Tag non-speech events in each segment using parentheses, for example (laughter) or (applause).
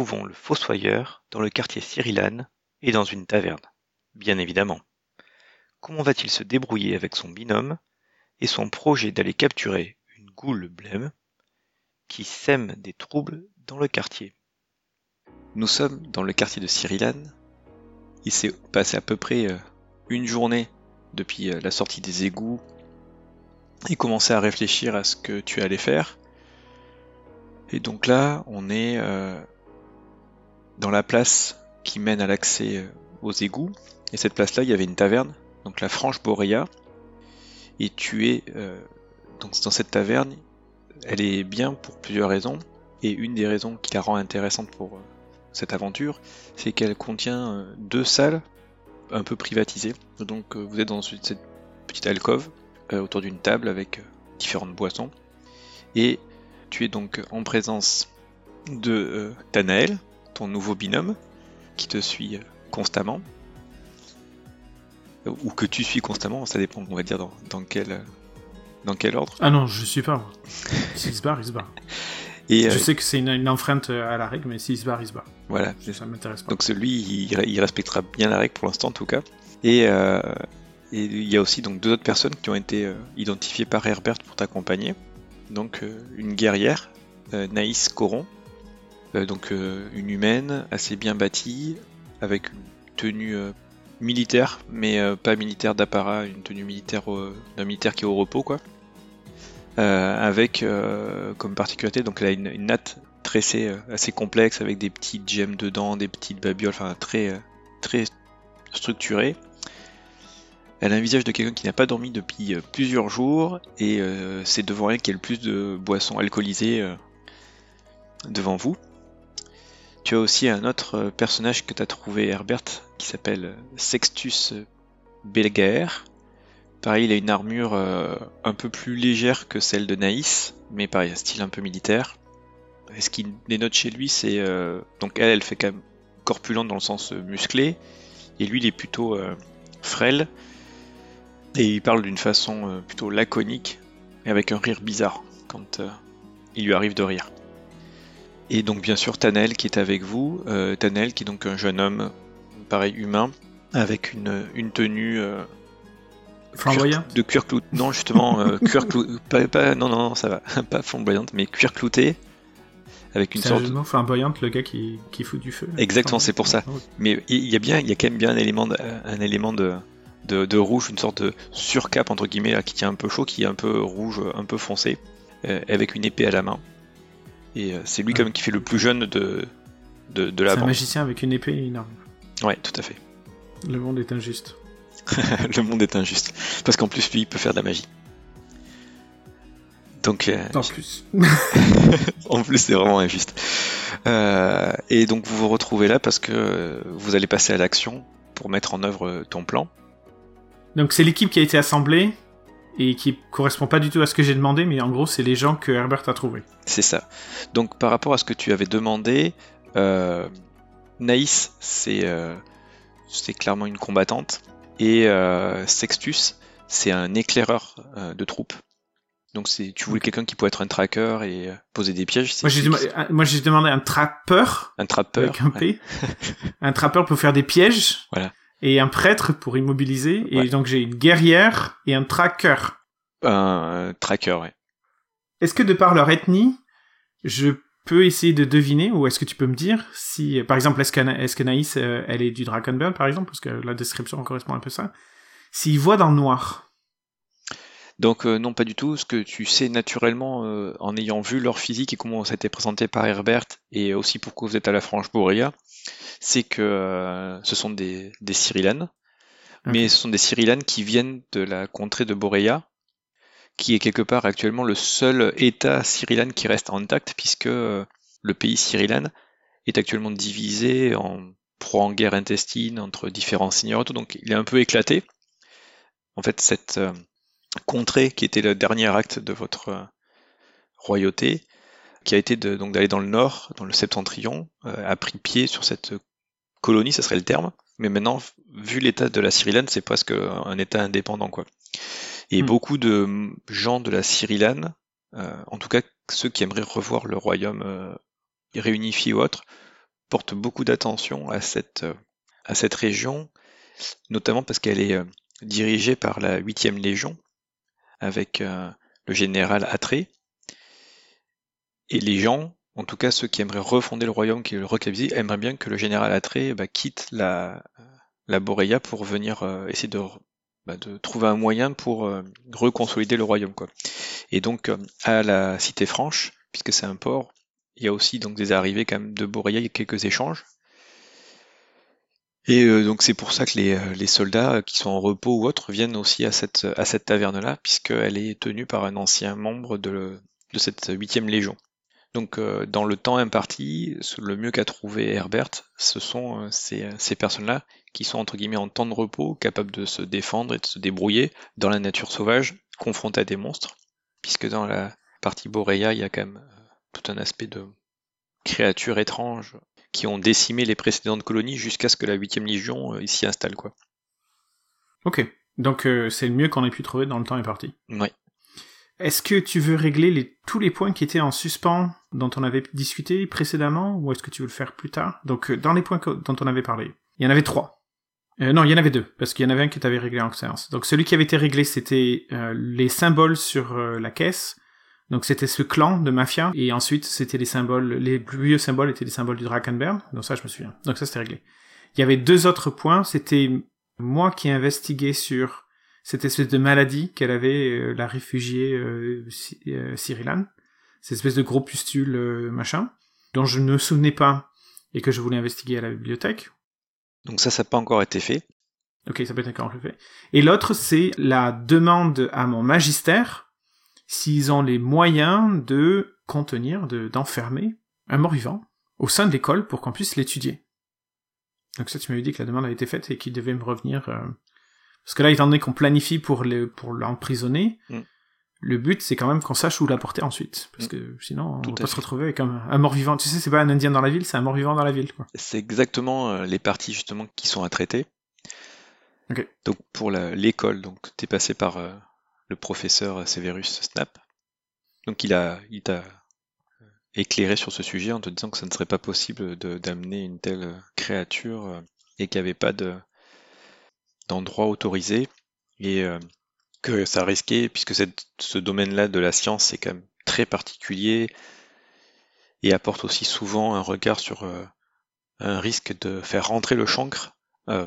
Le fossoyeur dans le quartier Cyrilane et dans une taverne. Bien évidemment. Comment va-t-il se débrouiller avec son binôme et son projet d'aller capturer une goule blême qui sème des troubles dans le quartier? Nous sommes dans le quartier de Cyrilane. Il s'est passé à peu près euh, une journée depuis euh, la sortie des égouts et commencer à réfléchir à ce que tu allais faire. Et donc là, on est euh, dans la place qui mène à l'accès euh, aux égouts. Et cette place-là, il y avait une taverne, donc la Franche Boréa. Et tu es euh, donc dans cette taverne. Elle est bien pour plusieurs raisons. Et une des raisons qui la rend intéressante pour euh, cette aventure, c'est qu'elle contient deux salles un peu privatisées. Donc vous êtes dans cette petite alcôve autour d'une table avec différentes boissons. Et tu es donc en présence de Tanael, ton nouveau binôme, qui te suit euh, constamment. Euh, Ou que tu suis constamment, ça dépend, on va dire, dans, dans quel, euh, dans quel ordre. Ah non, je suis pas. S'il se barre, il se barre. Et euh, Je sais que c'est une, une enfreinte à la règle, mais s'il se barre, il se barre. voilà, Ça m'intéresse pas. Donc celui, il, il respectera bien la règle pour l'instant en tout cas. Et, euh, et il y a aussi donc deux autres personnes qui ont été euh, identifiées par Herbert pour t'accompagner. Donc euh, une guerrière, euh, Naïs Coron, euh, donc euh, une humaine assez bien bâtie, avec une tenue euh, militaire, mais euh, pas militaire d'apparat, une tenue militaire d'un militaire qui est au repos quoi. Euh, avec euh, comme particularité, donc elle a une, une natte tressée euh, assez complexe avec des petites gemmes dedans, des petites babioles, enfin très euh, très structuré. Elle a un visage de quelqu'un qui n'a pas dormi depuis euh, plusieurs jours et euh, c'est devant elle qu'il y a le plus de boissons alcoolisées euh, devant vous. Tu as aussi un autre euh, personnage que tu as trouvé, Herbert, qui s'appelle euh, Sextus Belgaer. Pareil, il a une armure euh, un peu plus légère que celle de Naïs, mais pareil, un style un peu militaire. Et ce qui dénote chez lui, c'est... euh, donc elle, elle fait quand même corpulente dans le sens euh, musclé, et lui, il est plutôt euh, frêle, et il parle d'une façon euh, plutôt laconique, et avec un rire bizarre quand euh, il lui arrive de rire. Et donc bien sûr Tanel qui est avec vous, euh, Tanel qui est donc un jeune homme, pareil humain, avec une, une tenue euh, Flamboyant cuir- de cuir clouté. Non justement, euh, (laughs) cuir clouté, pas, pas- non, non non ça va, (laughs) pas flamboyante, mais cuir clouté, avec une sorte de flamboyante, le gars qui, qui fout du feu. là. Exactement, c'est pour ça. Flamboyant. Mais il y a bien, il y a quand même bien un élément, de, un élément de, de, de rouge, une sorte de surcape entre guillemets là, qui tient un peu chaud, qui est un peu rouge, un peu foncé, euh, avec une épée à la main. Et euh, c'est lui quand même qui fait le plus jeune de de, de la C'est un bande. magicien avec une épée énorme. Ouais, tout à fait. Le monde est injuste. (laughs) le monde est injuste parce qu'en plus lui il peut faire de la magie. Donc euh, En plus. (laughs) en plus c'est vraiment injuste. Euh, et donc vous vous retrouvez là parce que vous allez passer à l'action pour mettre en œuvre ton plan. Donc c'est l'équipe qui a été assemblée et qui correspond pas du tout à ce que j'ai demandé, mais en gros c'est les gens que Herbert a trouvés. C'est ça. Donc par rapport à ce que tu avais demandé, euh, Naïs, c'est euh, c'est clairement une combattante. Et euh, Sextus, c'est un éclaireur de troupes. Donc tu voulais quelqu'un qui pouvait être un tracker et poser des pièges. Moi j'ai, demandé, un trapper. Un trapper. Avec un P. (laughs) un trapper pour faire des pièges. Voilà. Et un prêtre pour immobiliser. Et donc j'ai une guerrière et un tracker. Un tracker, ouais. Est-ce que de par leur ethnie, je peux essayer de deviner, ou est-ce que tu peux me dire si, par exemple, est-ce que, Naïs, euh, elle est du Dragonburn, par exemple, parce que la description correspond un peu à ça, s'ils voient dans le noir donc euh, non, pas du tout. Ce que tu sais naturellement euh, en ayant vu leur physique et comment ça a été présenté par Herbert, et aussi pourquoi vous êtes à la Franche Boréa, c'est que ce sont des, des mais ce sont des Cyrillanes qui viennent de la contrée de Boréa, qui est quelque part actuellement le seul État cyrillan qui reste intact, puisque euh, le pays cyrillan est actuellement divisé en pro en guerre intestine entre différents seigneurs, donc il est un peu éclaté. En fait, cette euh, contrée qui était le dernier acte de votre euh, royauté, qui a été donc d'aller dans le nord, dans le septentrion, a pris pied sur cette colonie, ça serait le terme. Mais maintenant, vu l'état de la Cyrilane, c'est presque un État indépendant, quoi. Et hmm. beaucoup de gens de la Cyrilane, euh, en tout cas ceux qui aimeraient revoir le royaume euh, réunifié ou autre, portent beaucoup d'attention à cette, euh, à cette région, notamment parce qu'elle est dirigée par la 8e Légion, avec le général Atré. Et les gens, en tout cas ceux qui aimeraient refonder le royaume, qui le recapitaliser, aimeraient bien que le général Atré bah, quitte la, la Boréa pour venir essayer de bah, de trouver un moyen pour euh, reconsolider le royaume. Et donc euh, à la Cité Franche, puisque c'est un port, il y a aussi donc des arrivées quand de Boréa, il y a quelques échanges. Et euh, donc c'est pour ça que les, soldats qui sont en repos ou autres viennent aussi à cette, taverne-là, puisqu'elle est tenue par un ancien membre de, cette huitième légion. Donc dans le temps imparti, le mieux qu'a trouvé Herbert, ce sont ces, personnes-là qui sont entre guillemets en temps de repos, capables de se défendre et de se débrouiller dans la nature sauvage, confrontés à des monstres, puisque dans la partie Boréa, il y a quand même euh, tout un aspect de créatures étranges qui ont décimé les précédentes colonies jusqu'à ce que la 8ème Légion euh, s'y installe. Quoi. Ok, donc euh, c'est le mieux qu'on ait pu trouver dans le temps imparti. Oui. Est-ce que tu veux régler les, tous les points qui étaient en suspens dont on avait discuté précédemment, ou est-ce que tu veux le faire plus tard? Donc dans les points dont on avait parlé, il y en avait trois. Euh, non, il y en avait deux, parce qu'il y en avait un qui avait réglé en séance. Donc celui qui avait été réglé, c'était euh, les symboles sur euh, la caisse. Donc c'était ce clan de mafia, et ensuite c'était les symboles, les plus vieux symboles étaient les symboles du Drakenberg. Donc ça, je me souviens. Donc ça, c'était réglé. Il y avait deux autres points. C'était moi qui investiguais sur cette espèce de maladie qu'elle avait, la réfugiée euh, Cyrilane. Cette espèce de gros pustule machin, dont je ne me souvenais pas et que je voulais investiguer à la bibliothèque. Donc ça, ça n'a pas encore été fait. Ok, ça peut être encore fait. Et l'autre, c'est la demande à mon magistère s'ils ont les moyens de contenir, de, d'enfermer un mort-vivant au sein de l'école pour qu'on puisse l'étudier. Donc ça, tu m'avais dit que la demande a été faite et qu'il devait me revenir. Euh, parce que là, étant donné qu'on planifie pour, le, pour l'emprisonner, mm le but, c'est quand même qu'on sache où la porter ensuite. Parce mm. que sinon, on va pas se retrouver avec un, mort-vivant. Tu sais, c'est pas un indien dans la ville, c'est un mort-vivant dans la ville. C'est exactement euh, les parties, justement, qui sont à traiter. Donc, pour l'école, donc, t'es passé par euh, le professeur Severus Snap. Donc, il a, il t'a euh, éclairé sur ce sujet en te disant que ça ne serait pas possible d'amener une telle créature et qu'il n'y avait pas de d'endroit autorisé. Et que ça risquait, puisque ce domaine-là de la science est quand même très particulier et apporte aussi souvent un regard sur euh, un risque de faire rentrer le chancre euh,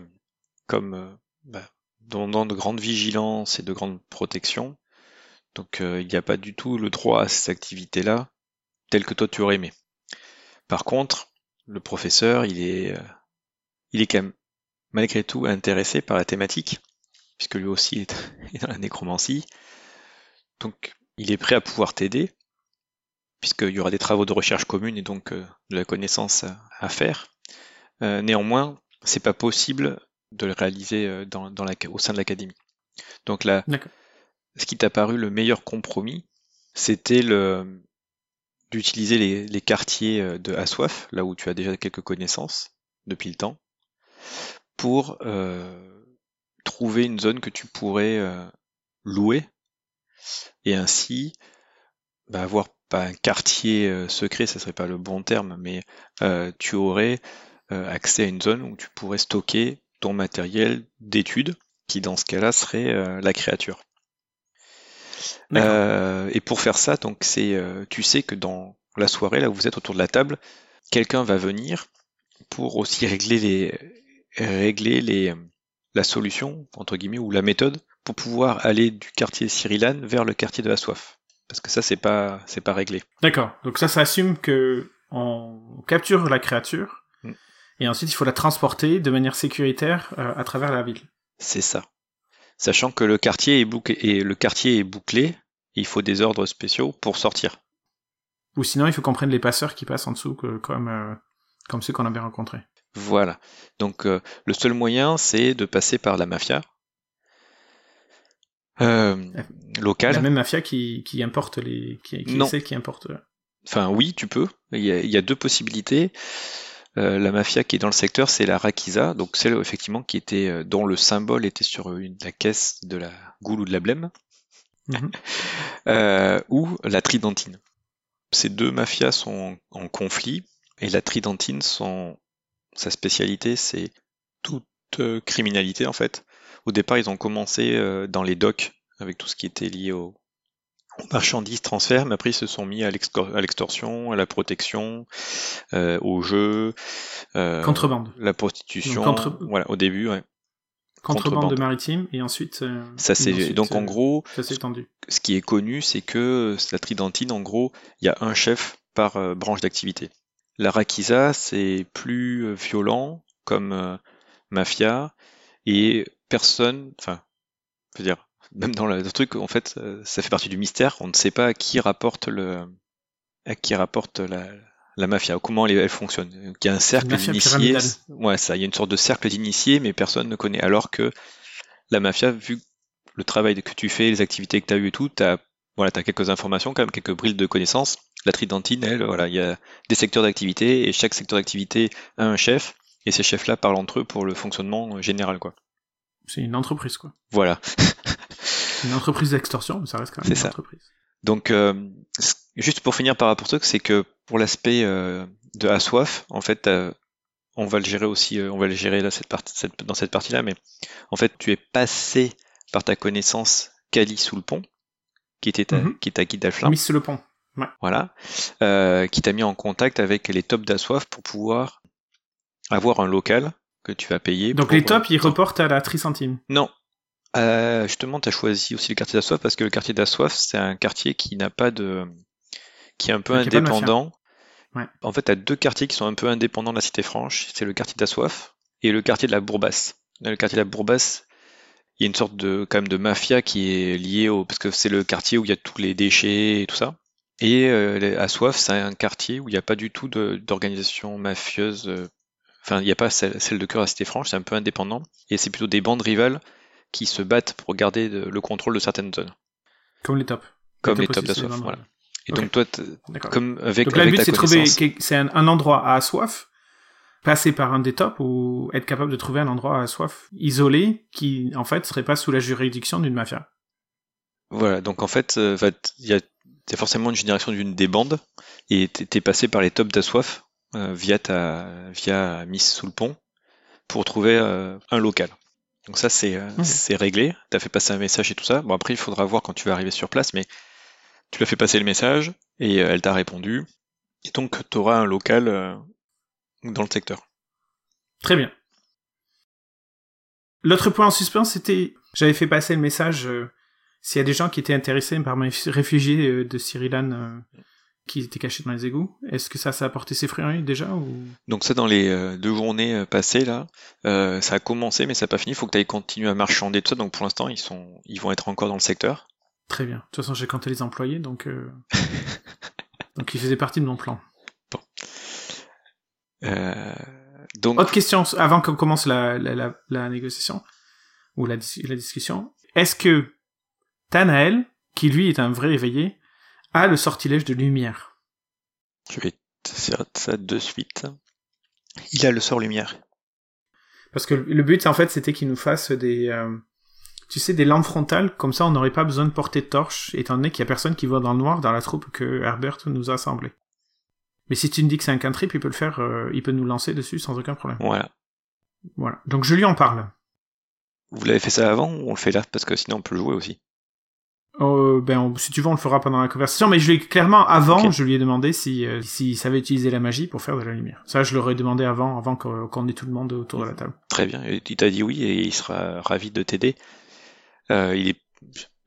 comme euh, bah, demandant de grande vigilance et de grande protection. Donc il n'y a pas du tout le droit à ces activités-là telles que toi tu aurais aimé. Par contre, le professeur, il est, il est quand même malgré tout intéressé par la thématique puisque lui aussi (laughs) est, dans la nécromancie. Donc il est prêt à pouvoir t'aider, puisqu'il y aura des travaux de recherche communes et donc euh, de la connaissance à, faire. Euh, néanmoins, c'est pas possible de le réaliser euh, dans, la, au sein de l'académie. Donc là, ce qui t'a paru le meilleur compromis, c'était le d'utiliser les, les, quartiers de Assoif, là où tu as déjà quelques connaissances depuis le temps, pour trouver une zone que tu pourrais euh, louer et ainsi bah, avoir pas un quartier euh, secret, ça serait pas le bon terme, mais euh, tu aurais euh, accès à une zone où tu pourrais stocker ton matériel d'étude, qui dans ce cas-là serait la créature. et pour faire ça, donc c'est, tu sais que dans la soirée, là où vous êtes autour de la table, quelqu'un va venir pour aussi régler les, régler les, la solution entre guillemets ou la méthode pour pouvoir aller du quartier Cyrilan vers le quartier de la soif. Parce que ça, c'est pas, c'est pas réglé. D'accord. Donc ça, ça assume que on capture la créature. Et ensuite il faut la transporter de manière sécuritaire euh, à travers la ville. C'est ça. Sachant que le quartier est bouclé, et le quartier est bouclé, il faut des ordres spéciaux pour sortir. Ou sinon, il faut qu'on prenne les passeurs qui passent en dessous, comme, euh, comme ceux qu'on avait rencontrés. Voilà. Donc euh, le seul moyen, c'est de passer par la mafia, euh, locale. La même mafia qui, qui importe les. Qui, qui c'est qui importe. Enfin, oui, tu peux. Il y a, il y a deux possibilités. Euh, la mafia qui est dans le secteur, c'est la Rakiza, donc celle effectivement qui était euh, dont le symbole était sur une, la caisse de la goule ou de la blême, mhm. (laughs) euh, ou la Tridentine. Ces deux mafias sont en, conflit et la Tridentine, son, sa spécialité, c'est toute criminalité en fait. Au départ, ils ont commencé euh, dans les docks avec tout ce qui était lié au, marchandises, transfert, mais après ils se sont mis à l'extorsion, à la protection, euh, au jeu, euh, contrebande, la prostitution. Voilà, au début, ouais. Contrebande, de maritime et ensuite. ça c'est donc en gros. Ce qui est connu, c'est que la tridentine, en gros, il y a un chef par branche d'activité. La Rakiza, c'est plus violent comme mafia et personne, enfin, je veux dire, même dans le truc, en fait, euh, ça fait partie du mystère. On ne sait pas à qui rapporte le, à qui rapporte la, la mafia, comment elle, fonctionne. Il y a un cercle d'initiés. Ouais, ça, il y a une sorte de cercle d'initiés, mais personne ne connaît. Alors que la mafia, vu le travail que tu fais, les activités que tu as eues et tout, tu as, voilà, as quelques informations, quand même, quelques brilles de connaissances. La Tridentine, elle, voilà, il y a des secteurs d'activité et chaque secteur d'activité a un chef et ces chefs-là parlent entre eux pour le fonctionnement général, quoi. C'est une entreprise, quoi. Voilà. (laughs) une entreprise d'extorsion, mais ça reste quand même une entreprise. Donc, euh, juste pour finir par rapport à c'est que pour l'aspect euh, de Assoif, en fait, euh, on va le gérer aussi, on va le gérer là, cette partie, cette, dans cette partie-là, mais en fait, tu es passé par ta connaissance Kali sous le pont, qui était ta, mm-hmm. qui est ta guide d'Alflin. Mis sous le pont. Ouais. Voilà. qui t'a mis en contact avec les tops d'Assoif pour pouvoir avoir un local que tu vas payer. Donc les tops, ils reportent à la tricentime Non. Euh, justement, tu as choisi aussi le quartier d'Assoif parce que le quartier d'Assoif, c'est un quartier qui n'a pas de. qui est un peu indépendant. Ouais. En fait, tu as deux quartiers qui sont un peu indépendants de la Cité Franche. C'est le quartier d'Assoif et le quartier de la Bourbasse. Dans le quartier de la Bourbasse, il y a une sorte de quand même de mafia qui est liée au parce que c'est le quartier où il y a tous les déchets et tout ça. Et euh, Assoif, c'est un quartier où il n'y a pas du tout d'organisation mafieuse euh, Enfin, il n'y a pas celle, de cœur à Cité Franche, c'est un peu indépendant. Et c'est plutôt des bandes rivales qui se battent pour garder le contrôle de certaines zones. Comme les tops. Comme les, tops d'Assoif, voilà. Et donc toi, comme avec Donc là, le but c'est trouver, c'est un, endroit à Assoif, passer par un des tops ou être capable de trouver un endroit à Assoif isolé qui, en fait, serait pas sous la juridiction d'une mafia. Voilà, donc en fait, euh, il y a, forcément une génération d'une des bandes et t'es passé par les tops d'Assoif euh, via ta via Miss sous le pont pour trouver euh, un local. Donc ça c'est euh, c'est réglé. Tu as fait passer un message et tout ça. Bon après il faudra voir quand tu vas arriver sur place, mais tu lui as fait passer le message et elle t'a répondu. Et donc tu auras un local dans le secteur. Très bien. L'autre point en suspens, c'était, j'avais fait passer le message s'il y a des gens qui étaient intéressés par mes réfugiés de Cyrilan qui étaient cachés dans les égouts. Est-ce que ça, ça a apporté ses fruits déjà ou... Donc ça, dans les euh, deux journées euh, passées là, euh, ça a commencé, mais ça n'a pas fini. Il faut que tu ailles continuer à marchander tout ça. Donc pour l'instant, ils sont, ils vont être encore dans le secteur. Très bien. De toute façon, j'ai compté les employés, donc (laughs) donc ils faisaient partie de mon plan. Bon. Donc... Autre question avant qu'on commence la, la, la, négociation ou la, la discussion. Est-ce que Tanael, qui lui est un vrai éveillé, a le sortilège de lumière. Je vais ça de suite. Il a le sort lumière. Parce que le but, en fait, c'était qu'il nous fasse des, euh, tu sais, des lampes frontales, comme ça on n'aurait pas besoin de porter de torche, étant donné qu'il y a personne qui voit dans le noir dans la troupe que Herbert nous a assemblé. Mais si tu me dis que c'est un cantrip, il peut le faire, euh, il peut nous lancer dessus sans aucun problème. Voilà. Voilà. Donc je lui en parle. Vous l'avez fait ça avant ou on le fait là? Parce que sinon on peut le jouer aussi. Euh, ben, on- si tu veux, on le fera pendant la conversation, mais je lui ai clairement, avant, je lui ai demandé si, euh, s'il savait utiliser la magie pour faire de la lumière. Ça, je l'aurais demandé avant, avant qu'on ait tout le monde autour de la table. Très bien. Il t'a dit oui et il sera ravi de t'aider. Euh, il est,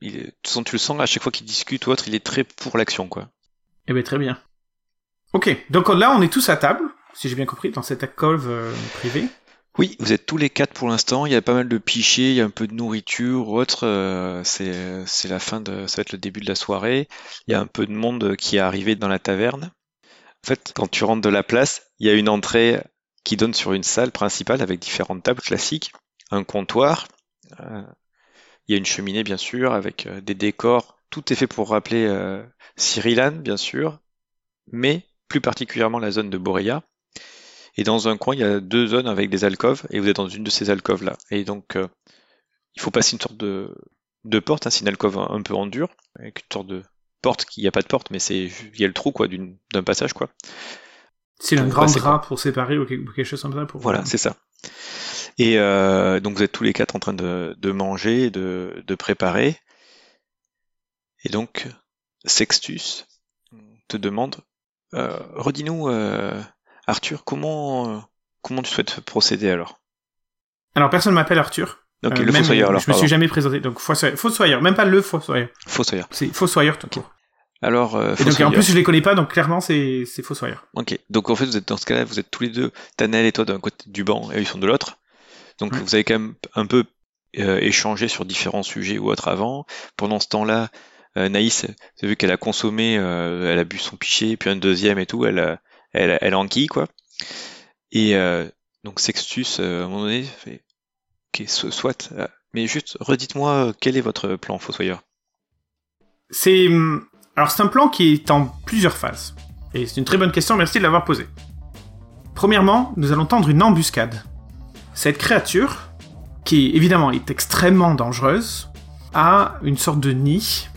il est, tu le sens à chaque fois qu'il discute ou autre, il est très pour l'action, quoi. Eh ben, très bien. Ok. Donc là, on est tous à table, si j'ai bien compris, dans cette alcôve euh, privée. Oui, vous êtes tous les quatre pour l'instant. Il y a pas mal de pichets, il y a un peu de nourriture ou autre. euh, c'est, la fin de, ça va être le début de la soirée. Il y a un peu de monde qui est arrivé dans la taverne. En fait, quand tu rentres de la place, il y a une entrée qui donne sur une salle principale avec différentes tables classiques, un comptoir. euh, il y a une cheminée bien sûr avec euh, des décors. Tout est fait pour rappeler euh, bien sûr, mais plus particulièrement la zone de Boréa. Et dans un coin, il y a deux zones avec des alcôves, et vous êtes dans une de ces alcôves-là. Et donc, euh, il faut passer une sorte de, de porte, hein, c'est une alcôve un, un peu en dur, avec une sorte de porte qui, n'y a pas de porte, mais c'est, il y a le trou, quoi, d'un passage, quoi. C'est un grand drap pour séparer ou quelque ou quelque chose comme ça. Pour... Voilà, c'est ça. Et euh, donc, vous êtes tous les quatre en train de, de manger, de, de préparer. Et donc, Sextus te demande, euh, redis-nous, euh, Arthur, comment, euh, comment tu souhaites procéder alors? Alors, personne m'appelle Arthur. Ok, Euh, le même, fossoyeur alors. Je me suis jamais présenté. Donc, fossoyeur, fossoyeur, même pas le fossoyeur. Fossoyeur. C'est fossoyeur tout Ok. court. Alors, euh, Et donc, en plus, je les connais pas, donc clairement, c'est fossoyeur. Ok. Donc en fait, vous êtes dans ce cas-là, vous êtes tous les deux, Tanel et toi d'un côté du banc et ils sont de l'autre. Donc vous avez quand même un peu euh, échangé sur différents sujets ou autres avant. Pendant ce temps-là, euh, Naïs, vous avez vu qu'elle a consommé, elle a bu son pichet, puis un deuxième et tout, elle, a- elle, elle enquille quoi. Et euh, donc Sextus, euh, à un moment donné, fait, ok, so- soit. euh, mais juste, redites-moi quel est votre plan, Fossoyeur? C'est hum, alors c'est un plan qui est en plusieurs phases. Et c'est une très bonne question, merci de l'avoir posée. Premièrement, nous allons tendre une embuscade. Cette créature, qui évidemment est extrêmement dangereuse, a une sorte de nid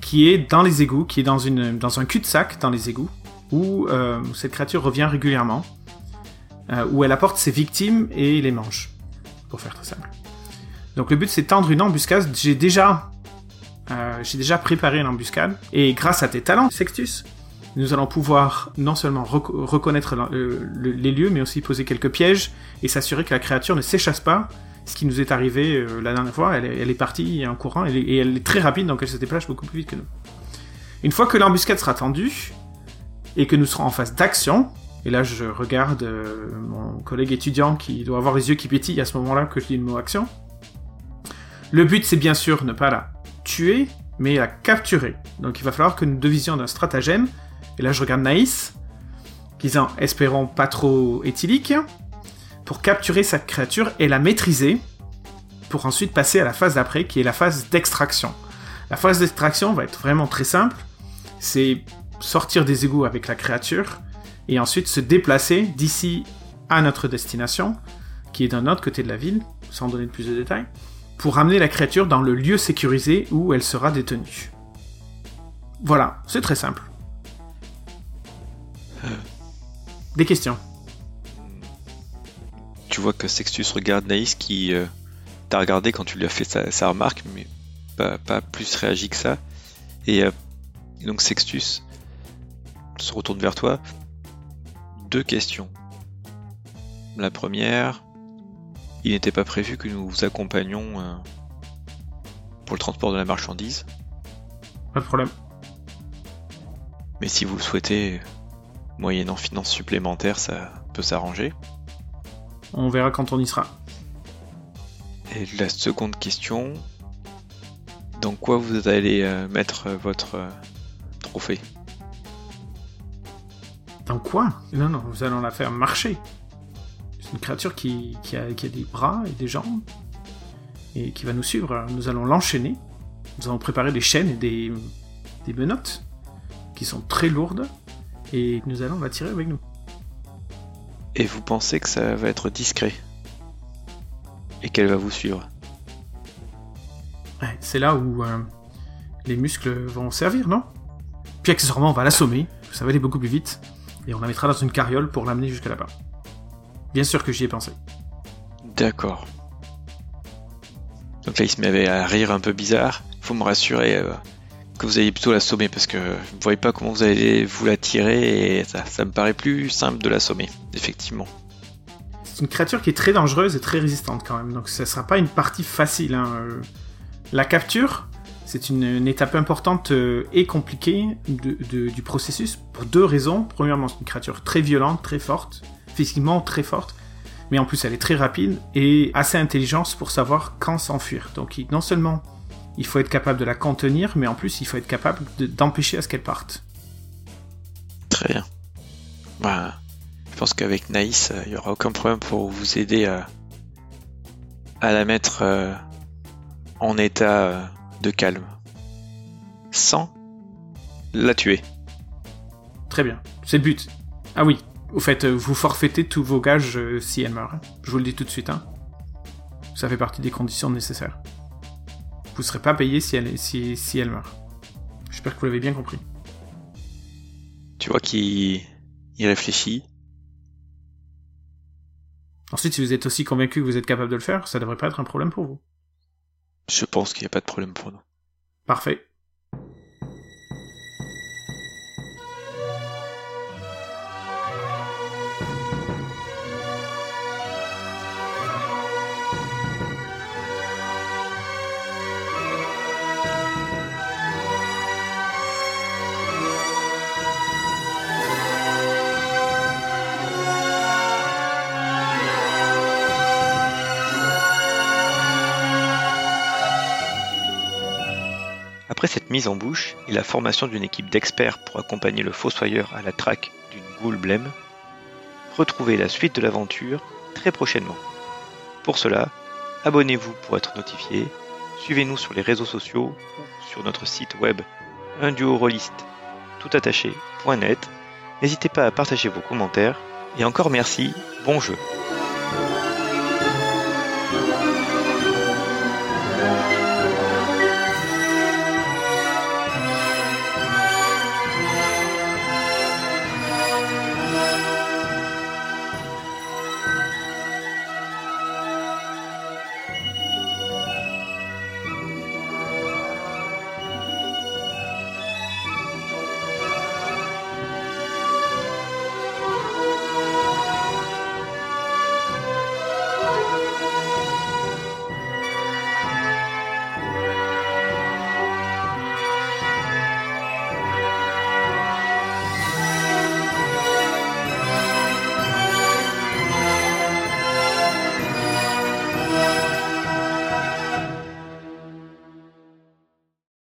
qui est dans les égouts, qui est dans, une, dans un cul-de-sac dans les égouts, où euh, cette créature revient régulièrement, euh, où elle apporte ses victimes et les mange, pour faire très simple. Donc le but c'est tendre une embuscade. J'ai déjà euh, déjà préparé une embuscade, et grâce à tes talents, Sextus, nous allons pouvoir non seulement reco- reconnaître les lieux, mais aussi poser quelques pièges et s'assurer que la créature ne s'échasse pas. Ce qui nous est arrivé la dernière fois, elle est, elle est partie en courant et elle est très rapide, donc elle se déplace beaucoup plus vite que nous. Une fois que l'embuscade sera tendue et que nous serons en phase d'action, et là je regarde euh, mon collègue étudiant qui doit avoir les yeux qui pétillent à ce moment-là que je dis le mot action. Le but c'est bien sûr ne pas la tuer, mais la capturer. Donc il va falloir que nous devisions d'un stratagème. Et là, je regarde Naïs, disant espérons pas trop éthylique, pour capturer cette créature et la maîtriser, pour ensuite passer à la phase d'après, qui est la phase d'extraction. La phase d'extraction va être vraiment très simple. C'est sortir des égouts avec la créature et ensuite se déplacer d'ici à notre destination, qui est d'un autre côté de la ville, sans donner de plus de détails pour ramener la créature dans le lieu sécurisé où elle sera détenue. Voilà, c'est très simple. (laughs) Des questions? Tu vois que Sextus regarde Naïs qui euh, t'a regardé quand tu lui as fait sa, sa remarque, mais pas, pas plus réagi que ça. Et, euh, et donc Sextus se retourne vers toi. Deux questions. La première, il n'était pas prévu que nous vous accompagnions euh, pour le transport de la marchandise, Pas de problème. mais si vous le souhaitez, moyennant finances supplémentaires, ça peut s'arranger. On verra quand on y sera. Et la seconde question, dans quoi vous allez euh, mettre euh, votre euh, trophée? Dans quoi Non, non, nous allons la faire marcher. C'est une créature qui, qui, a, qui a des bras et des jambes et qui va nous suivre. Nous allons l'enchaîner. Nous allons préparer des chaînes et des, des menottes qui sont très lourdes et nous allons la tirer avec nous. Et vous pensez que ça va être discret Et qu'elle va vous suivre c'est là où euh, les muscles vont servir, non? Puis accessoirement, on va l'assommer, ça va aller beaucoup plus vite, et on la mettra dans une carriole pour l'amener jusqu'à là-bas. Bien sûr que j'y ai pensé. D'accord. Donc là, il se met à rire un peu bizarre. Faut me rassurer euh, que vous allez plutôt l'assommer parce que je ne voyez pas comment vous allez vous la tirer et ça, ça me paraît plus simple de l'assommer, effectivement. C'est une créature qui est très dangereuse et très résistante quand même, donc ça sera pas une partie facile. hein. Euh, La capture, c'est une, étape importante euh, et compliquée du processus pour deux raisons. Premièrement, c'est une créature très violente, très forte, physiquement très forte, mais en plus elle est très rapide et assez intelligente pour savoir quand s'enfuir. Donc non seulement il faut être capable de la contenir, mais en plus il faut être capable de- d'empêcher à ce qu'elle parte. Très bien. Bah, je pense qu'avec Naïs, euh, il n'y aura aucun problème pour vous aider à, la mettre euh, en état de calme. Sans la tuer. Très bien, c'est le but. Ah oui, au fait, euh, vous forfaitez tous vos gages euh, si elle meurt. hein. Je vous le dis tout de suite. Hein. Ça fait partie des conditions nécessaires. Vous serez pas payé si elle, si, si elle meurt. J'espère que vous l'avez bien compris. Tu vois qu'il il réfléchit. Ensuite, si vous êtes aussi convaincu que vous êtes capable de le faire, ça devrait pas être un problème pour vous. Je pense qu'il n'y a pas de problème pour nous. Parfait. Après cette mise en bouche et la formation d'une équipe d'experts pour accompagner le fossoyeur à la traque d'une goule blême, retrouvez la suite de l'aventure très prochainement. Pour cela, abonnez-vous pour être notifié, suivez-nous sur les réseaux sociaux ou sur notre site web un. N'hésitez pas à partager vos commentaires et encore merci, bon jeu.